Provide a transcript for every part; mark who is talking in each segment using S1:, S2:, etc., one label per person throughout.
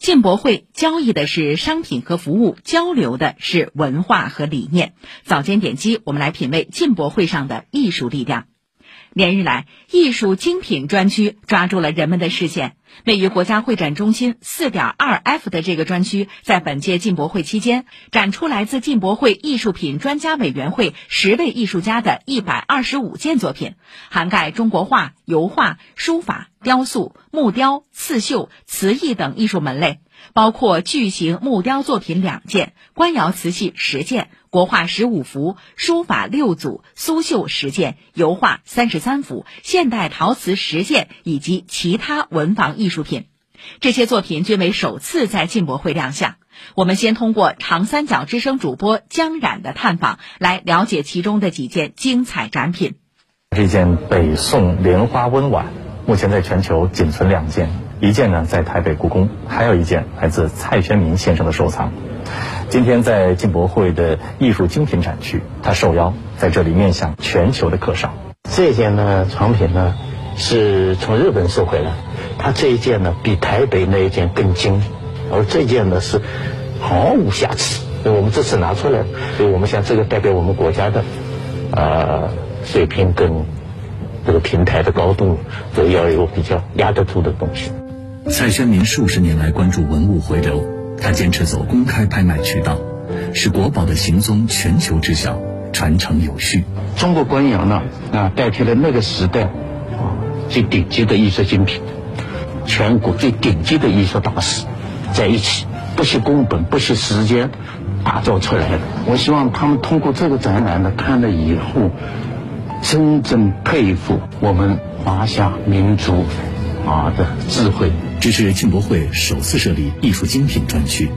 S1: 进博会交易的是商品和服务，交流的是文化和理念。早间点击，我们来品味进博会上的艺术力量。连日来，艺术精品专区抓住了人们的视线。位于国家会展中心四点二 F 的这个专区，在本届进博会期间，展出来自进博会艺术品专家委员会十位艺术家的一百二十五件作品，涵盖中国画、油画、书法、雕塑、木雕、刺绣、瓷艺等艺术门类。包括巨型木雕作品两件、官窑瓷器十件、国画十五幅、书法六组、苏绣十件、油画三十三幅、现代陶瓷十件以及其他文房艺术品。这些作品均为首次在进博会亮相。我们先通过长三角之声主播江冉的探访，来了解其中的几件精彩展品。
S2: 这件北宋莲花温碗，目前在全球仅存两件。一件呢在台北故宫，还有一件来自蔡轩明先生的收藏。今天在进博会的艺术精品展区，他受邀在这里面向全球的客商。
S3: 这件呢藏品呢是从日本收回来，它这一件呢比台北那一件更精，而这件呢是毫无瑕疵。我们这次拿出来，所以我们想这个代表我们国家的呃水平跟这个平台的高度，都要有比较压得住的东西。
S4: 蔡轩明数十年来关注文物回流，他坚持走公开拍卖渠道，使国宝的行踪全球知晓，传承有序。
S3: 中国官窑呢，啊，代替了那个时代啊最顶级的艺术精品，全国最顶级的艺术大师在一起，不惜工本，不惜时间打造出来的。我希望他们通过这个展览呢，看了以后，真正佩服我们华夏民族啊的智慧。
S4: 这是进博会首次设立艺术精品专区，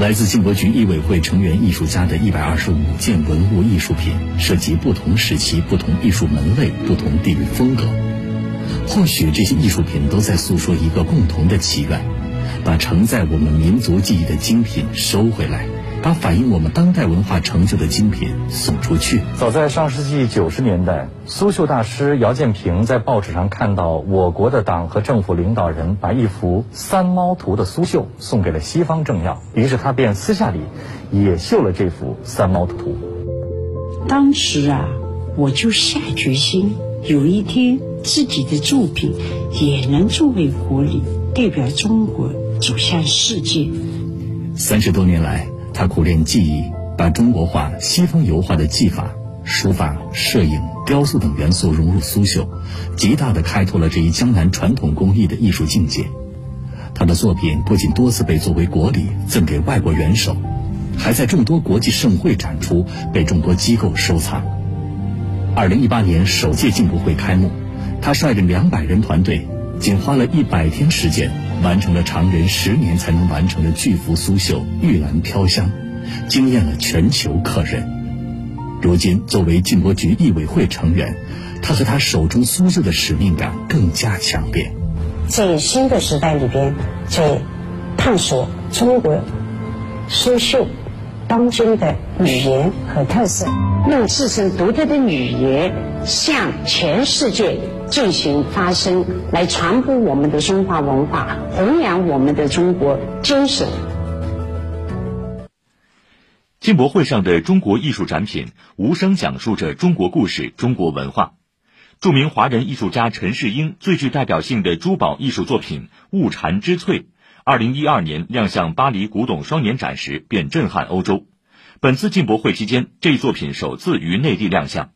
S4: 来自进博局艺委会成员艺术家的一百二十五件文物艺术品，涉及不同时期、不同艺术门类、不同地域风格。或许这些艺术品都在诉说一个共同的祈愿：把承载我们民族记忆的精品收回来。把反映我们当代文化成就的精品送出去。
S2: 早在上世纪九十年代，苏绣大师姚建平在报纸上看到我国的党和政府领导人把一幅三猫图的苏绣送给了西方政要，于是他便私下里也绣了这幅三猫图。
S5: 当时啊，我就下决心，有一天自己的作品也能作为国礼，代表中国走向世界。
S4: 三十多年来。他苦练技艺，把中国画、西方油画的技法、书法、摄影、雕塑等元素融入苏绣，极大地开拓了这一江南传统工艺的艺术境界。他的作品不仅多次被作为国礼赠给外国元首，还在众多国际盛会展出，被众多机构收藏。二零一八年首届进博会开幕，他率领两百人团队，仅花了一百天时间。完成了常人十年才能完成的巨幅苏绣《玉兰飘香》，惊艳了全球客人。如今，作为进博局艺委会成员，他和他手中苏绣的使命感更加强烈。
S5: 在新的时代里边，在探索中国苏绣当今的语言和特色，用自身独特的语言向全世界。进行发声，来传播我们的中华文化，弘扬我们的中国精神。
S6: 进博会上的中国艺术展品，无声讲述着中国故事、中国文化。著名华人艺术家陈世英最具代表性的珠宝艺术作品《物蝉之翠》，二零一二年亮相巴黎古董双年展时便震撼欧洲。本次进博会期间，这一作品首次于内地亮相。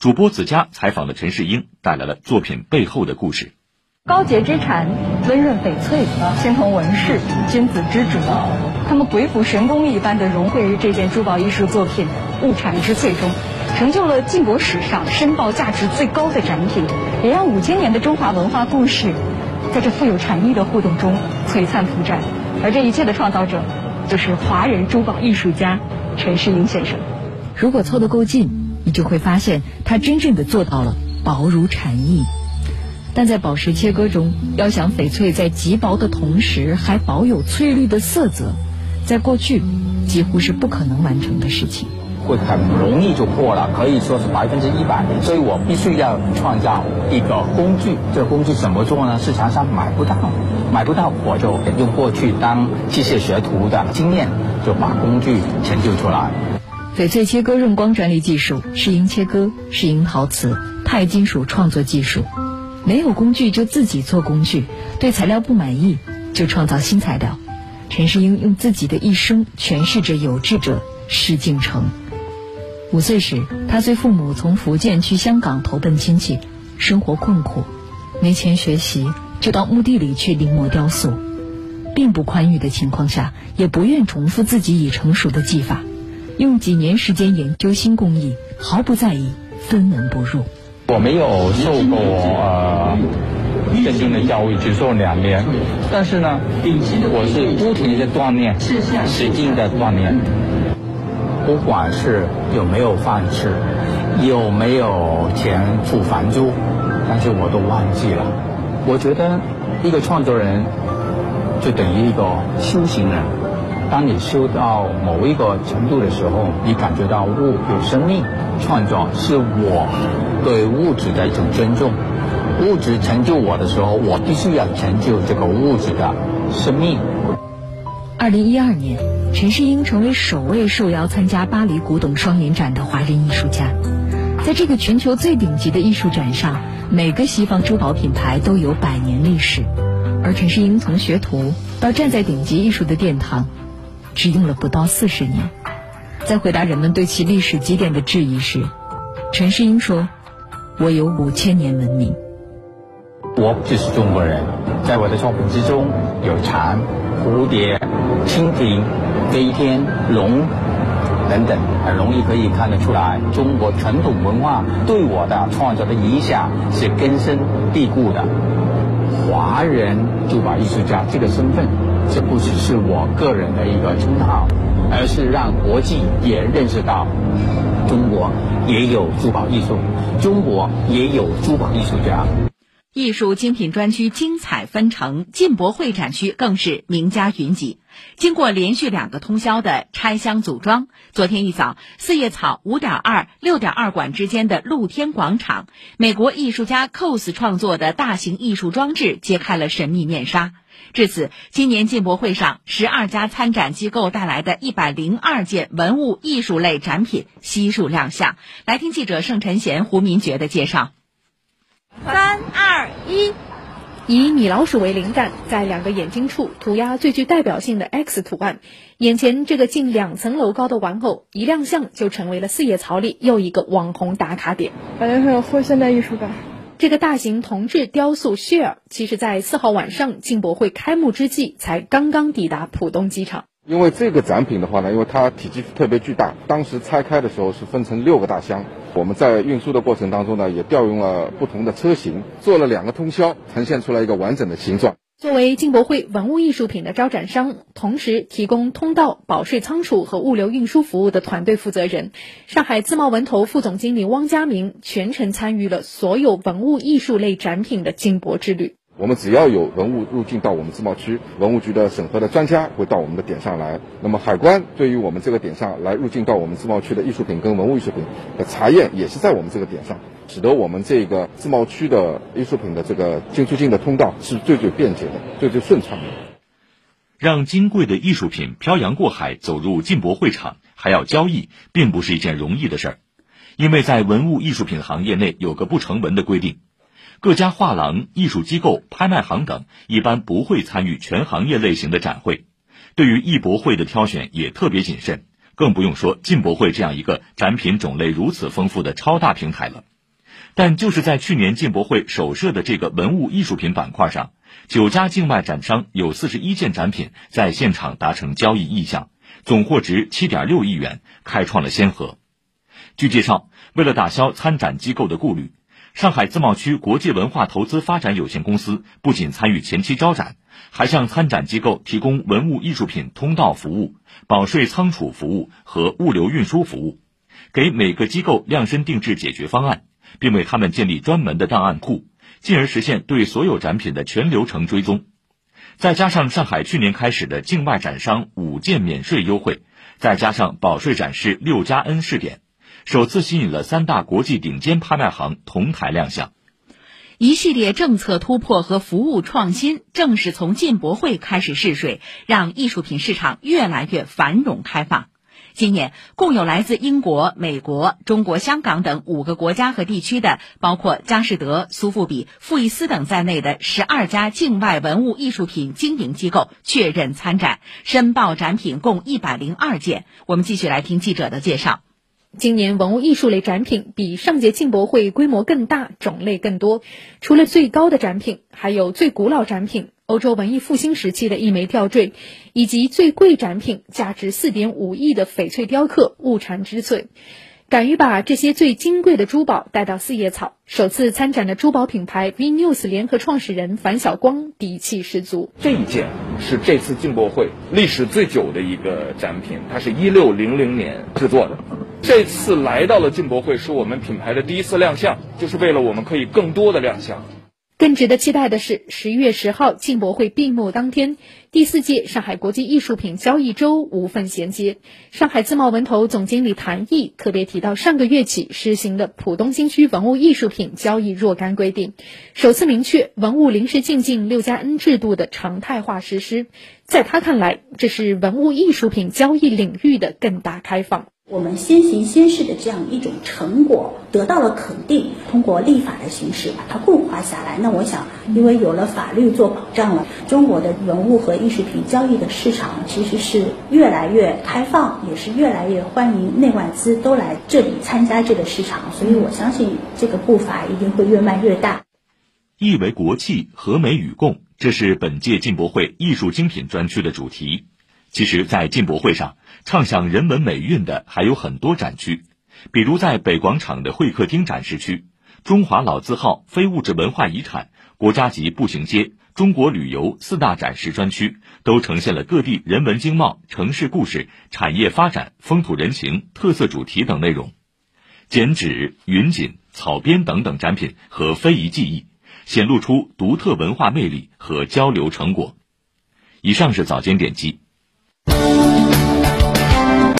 S6: 主播子佳采访了陈世英，带来了作品背后的故事。
S7: 高洁之蝉，温润翡翠，青铜纹饰，君子之主，他们鬼斧神工一般的融汇于这件珠宝艺术作品《物产之最》中，成就了晋国史上申报价值最高的展品，也让五千年的中华文化故事，在这富有禅意的互动中璀璨铺展。而这一切的创造者，就是华人珠宝艺术家陈世英先生。
S1: 如果凑得够近。你就会发现，它真正的做到了薄如蝉翼。但在宝石切割中，要想翡翠在极薄的同时还保有翠绿的色泽，在过去几乎是不可能完成的事情。
S8: 会很容易就破了，可以说是百分之一百。所以我必须要创造一个工具，这个工具怎么做呢？市场上买不到，买不到，我就用过去当机械学徒的经验，就把工具成就出来。
S7: 翡翠切割润光专利技术，石英切割，石英陶瓷、钛金属创作技术。没有工具就自己做工具，对材料不满意就创造新材料。陈世英用自己的一生诠释着有志者事竟成。五岁时，他随父母从福建去香港投奔亲戚，生活困苦，没钱学习，就到墓地里去临摹雕塑。并不宽裕的情况下，也不愿重复自己已成熟的技法。用几年时间研究新工艺，毫不在意分门不入。
S8: 我没有受过呃真正的教育，只受两年，但是呢，我是不停的锻炼，使劲的锻炼。不管是有没有饭吃，有没有钱付房租，但是我都忘记了。我觉得一个创作人就等于一个修行人。当你修到某一个程度的时候，你感觉到物有生命，创作是我对物质的一种尊重。物质成就我的时候，我必须要成就这个物质的生命。
S7: 二零一二年，陈世英成为首位受邀参加巴黎古董双年展的华人艺术家。在这个全球最顶级的艺术展上，每个西方珠宝品牌都有百年历史，而陈世英从学徒到站在顶级艺术的殿堂。只用了不到四十年，在回答人们对其历史积淀的质疑时，陈世英说：“我有五千年文明。
S8: 我就是中国人，在我的作品之中有蝉、蝴蝶、蜻蜓、飞天、龙等等，很容易可以看得出来，中国传统文化对我的创作的影响是根深蒂固的。华人珠宝艺术家这个身份。”这不只是我个人的一个称号，而是让国际也认识到，中国也有珠宝艺术，中国也有珠宝艺术家。
S1: 艺术精品专区精彩纷呈，进博会展区更是名家云集。经过连续两个通宵的拆箱组装，昨天一早，四叶草五点二、六点二馆之间的露天广场，美国艺术家 cos 创作的大型艺术装置揭开了神秘面纱。至此，今年进博会上十二家参展机构带来的一百零二件文物艺术类展品悉数亮相。来听记者盛晨贤、胡明觉的介绍。
S9: 三二一，以米老鼠为灵感，在两个眼睛处涂鸦最具代表性的 X 图案。眼前这个近两层楼高的玩偶一亮相，就成为了四叶草里又一个网红打卡点。
S10: 感觉很有后现代艺术感。
S9: 这个大型铜制雕塑 Share，，其实在四号晚上进博会开幕之际才刚刚抵达浦东机场。
S11: 因为这个展品的话呢，因为它体积特别巨大，当时拆开的时候是分成六个大箱。我们在运输的过程当中呢，也调用了不同的车型，做了两个通宵，呈现出来一个完整的形状。
S9: 作为进博会文物艺术品的招展商，同时提供通道、保税仓储和物流运输服务的团队负责人，上海自贸文投副总经理汪家明全程参与了所有文物艺术类展品的进博之旅。
S11: 我们只要有文物入境到我们自贸区，文物局的审核的专家会到我们的点上来。那么海关对于我们这个点上来入境到我们自贸区的艺术品跟文物艺术品的查验，也是在我们这个点上，使得我们这个自贸区的艺术品的这个进出境的通道是最最便捷的、最最顺畅的。
S6: 让金贵的艺术品漂洋过海走入进博会场，还要交易，并不是一件容易的事儿，因为在文物艺术品行业内有个不成文的规定。各家画廊、艺术机构、拍卖行等一般不会参与全行业类型的展会，对于艺博会的挑选也特别谨慎，更不用说进博会这样一个展品种类如此丰富的超大平台了。但就是在去年进博会首设的这个文物艺术品板块上，九家境外展商有四十一件展品在现场达成交易意向，总货值七点六亿元，开创了先河。据介绍，为了打消参展机构的顾虑。上海自贸区国际文化投资发展有限公司不仅参与前期招展，还向参展机构提供文物艺术品通道服务、保税仓储服务和物流运输服务，给每个机构量身定制解决方案，并为他们建立专门的档案库，进而实现对所有展品的全流程追踪。再加上上海去年开始的境外展商五件免税优惠，再加上保税展示六加 N 试点，首次吸引了三大国际顶尖拍卖行同台亮相。
S1: 一系列政策突破和服务创新，正是从进博会开始试水，让艺术品市场越来越繁荣开放。今年共有来自英国、美国、中国香港等五个国家和地区的，包括佳士得、苏富比、富艺斯等在内的十二家境外文物艺术品经营机构确认参展，申报展品共一百零二件。我们继续来听记者的介绍。
S9: 今年文物艺术类展品比上届进博会规模更大，种类更多。除了最高的展品，还有最古老展品——欧洲文艺复兴时期的一枚吊坠，以及最贵展品——价值四点五亿的翡翠雕刻物产之翠。敢于把这些最金贵的珠宝带到四叶草，首次参展的珠宝品牌 V News 联合创始人樊晓光底气十足。
S12: 这一件是这次进博会历史最久的一个展品，它是一六零零年制作的。这次来到了进博会，是我们品牌的第一次亮相，就是为了我们可以更多的亮相。
S9: 更值得期待的是，十一月十号进博会闭幕当天，第四届上海国际艺术品交易周无缝衔接。上海自贸文投总经理谭毅特别提到，上个月起实行的浦东新区文物艺术品交易若干规定，首次明确文物临时进境六加 N 制度的常态化实施。在他看来，这是文物艺术品交易领域的更大开放。
S13: 我们先行先试的这样一种成果得到了肯定，通过立法的形式把它固化下来。那我想，因为有了法律做保障了，中国的文物和艺术品交易的市场其实是越来越开放，也是越来越欢迎内外资都来这里参加这个市场。所以我相信这个步伐一定会越迈越大。
S6: 意为国际，和美与共，这是本届进博会艺术精品专区的主题。其实，在进博会上，畅享人文美韵的还有很多展区，比如在北广场的会客厅展示区，中华老字号非物质文化遗产、国家级步行街、中国旅游四大展示专区，都呈现了各地人文经贸、城市故事、产业发展、风土人情、特色主题等内容。剪纸、云锦、草编等等展品和非遗技艺，显露出独特文化魅力和交流成果。以上是早间点击。